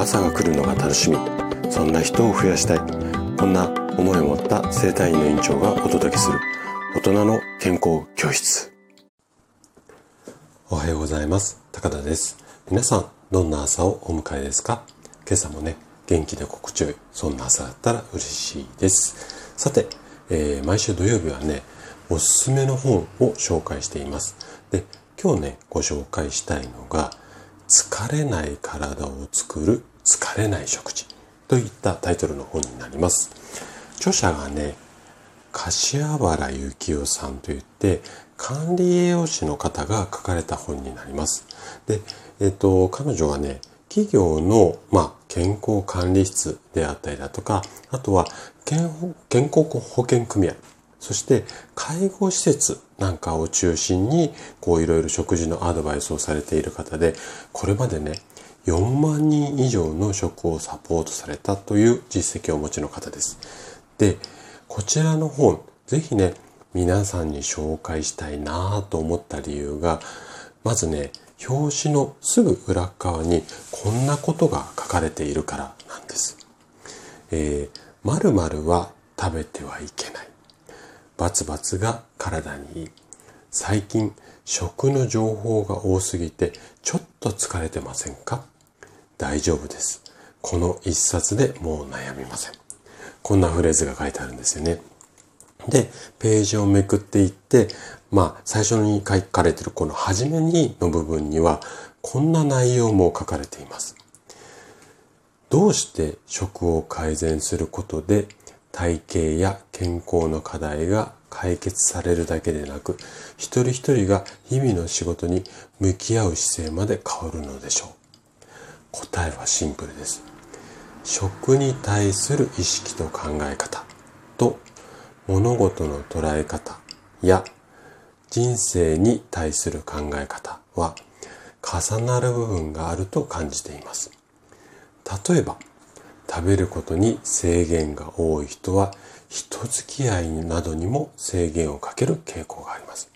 朝が来るのが楽しみ。そんな人を増やしたい。こんな思いを持った生体院の院長がお届けする。大人の健康教室。おはようございます。高田です。皆さんどんな朝をお迎えですか？今朝もね元気で心地よい。そんな朝だったら嬉しいです。さて、えー、毎週土曜日はねおすすめの本を紹介しています。で今日ねご紹介したいのが疲れない体を作る疲れない食事といったタイトルの本になります。著者がね、柏原幸雄さんといって管理栄養士の方が書かれた本になります。で、えっと、彼女はね、企業の、まあ、健康管理室であったりだとか、あとは健康保険組合そして介護施設なんかを中心にこういろいろ食事のアドバイスをされている方でこれまでね4万人以上の食をサポートされたという実績をお持ちの方です。で、こちらの本ぜひね皆さんに紹介したいなと思った理由がまずね表紙のすぐ裏側にこんなことが書かれているからなんです。えー、〇〇は食べてはいけない。バツバツが体にいい。最近食の情報が多すぎてちょっと疲れてませんか？大丈夫です。この一冊でもう悩みません。こんなフレーズが書いてあるんですよね。で、ページをめくっていって、まあ、最初に書かれてるこの初めにの部分には、こんな内容も書かれています。どうして食を改善することで体型や健康の課題が解決されるだけでなく、一人一人が日々の仕事に向き合う姿勢まで変わるのでしょう？答えはシンプルです。食に対する意識と考え方と物事の捉え方や人生に対する考え方は重なる部分があると感じています。例えば、食べることに制限が多い人は人付き合いなどにも制限をかける傾向があります。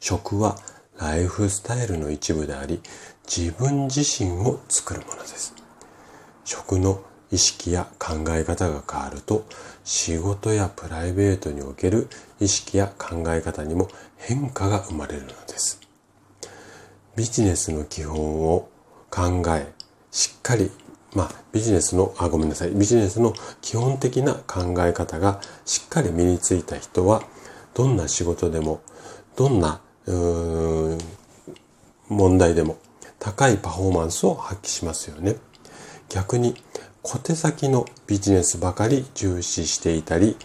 食はライフスタイルの一部であり、自分自身を作るものです。食の意識や考え方が変わると、仕事やプライベートにおける意識や考え方にも変化が生まれるのです。ビジネスの基本を考え、しっかりまあ、ビジネスの、あ、ごめんなさい。ビジネスの基本的な考え方がしっかり身についた人は、どんな仕事でも、どんな、問題でも、高いパフォーマンスを発揮しますよね。逆に、小手先のビジネスばかり重視していたり、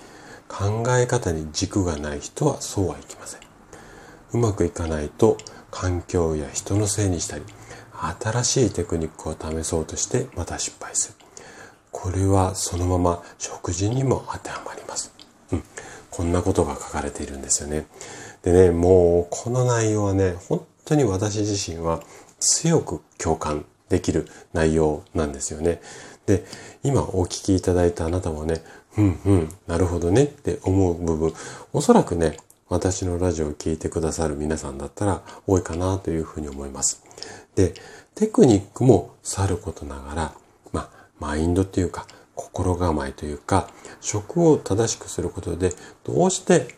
考え方に軸がない人はそうはいきません。うまくいかないと、環境や人のせいにしたり、新しいテクニックを試そうとしてまた失敗する。これはそのまま食事にも当てはまります。こんなことが書かれているんですよね。でね、もうこの内容はね、本当に私自身は強く共感できる内容なんですよね。で、今お聞きいただいたあなたもね、うんうん、なるほどねって思う部分、おそらくね、私のラジオを聴いてくださる皆さんだったら多いかなというふうに思います。で、テクニックもさることながら、まあ、マインドっていうか、心構えというか、食を正しくすることで、どうして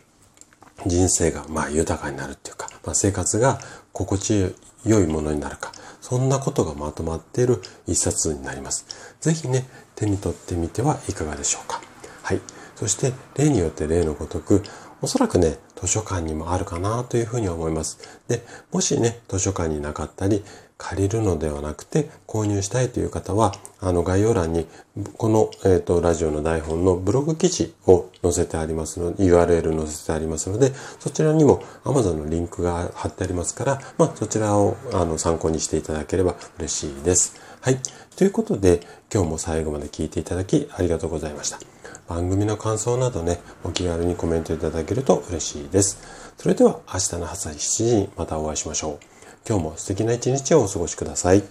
人生がまあ豊かになるっていうか、まあ、生活が心地良いものになるか、そんなことがまとまっている一冊になります。ぜひね、手に取ってみてはいかがでしょうか。はい。そして、例によって例のごとく、おそらくね、図書館にもあるかなというふうに思います。で、もしね、図書館になかったり、借りるのではなくて購入したいという方は、あの概要欄にこの、えーと、ラジオの台本のブログ記事を載せてありますので、URL 載せてありますので、そちらにも Amazon のリンクが貼ってありますから、まあそちらをあの参考にしていただければ嬉しいです。はい。ということで、今日も最後まで聞いていただきありがとうございました。番組の感想などね、お気軽にコメントいただけると嬉しいです。それでは明日の朝7時にまたお会いしましょう。今日も素敵な一日をお過ごしください。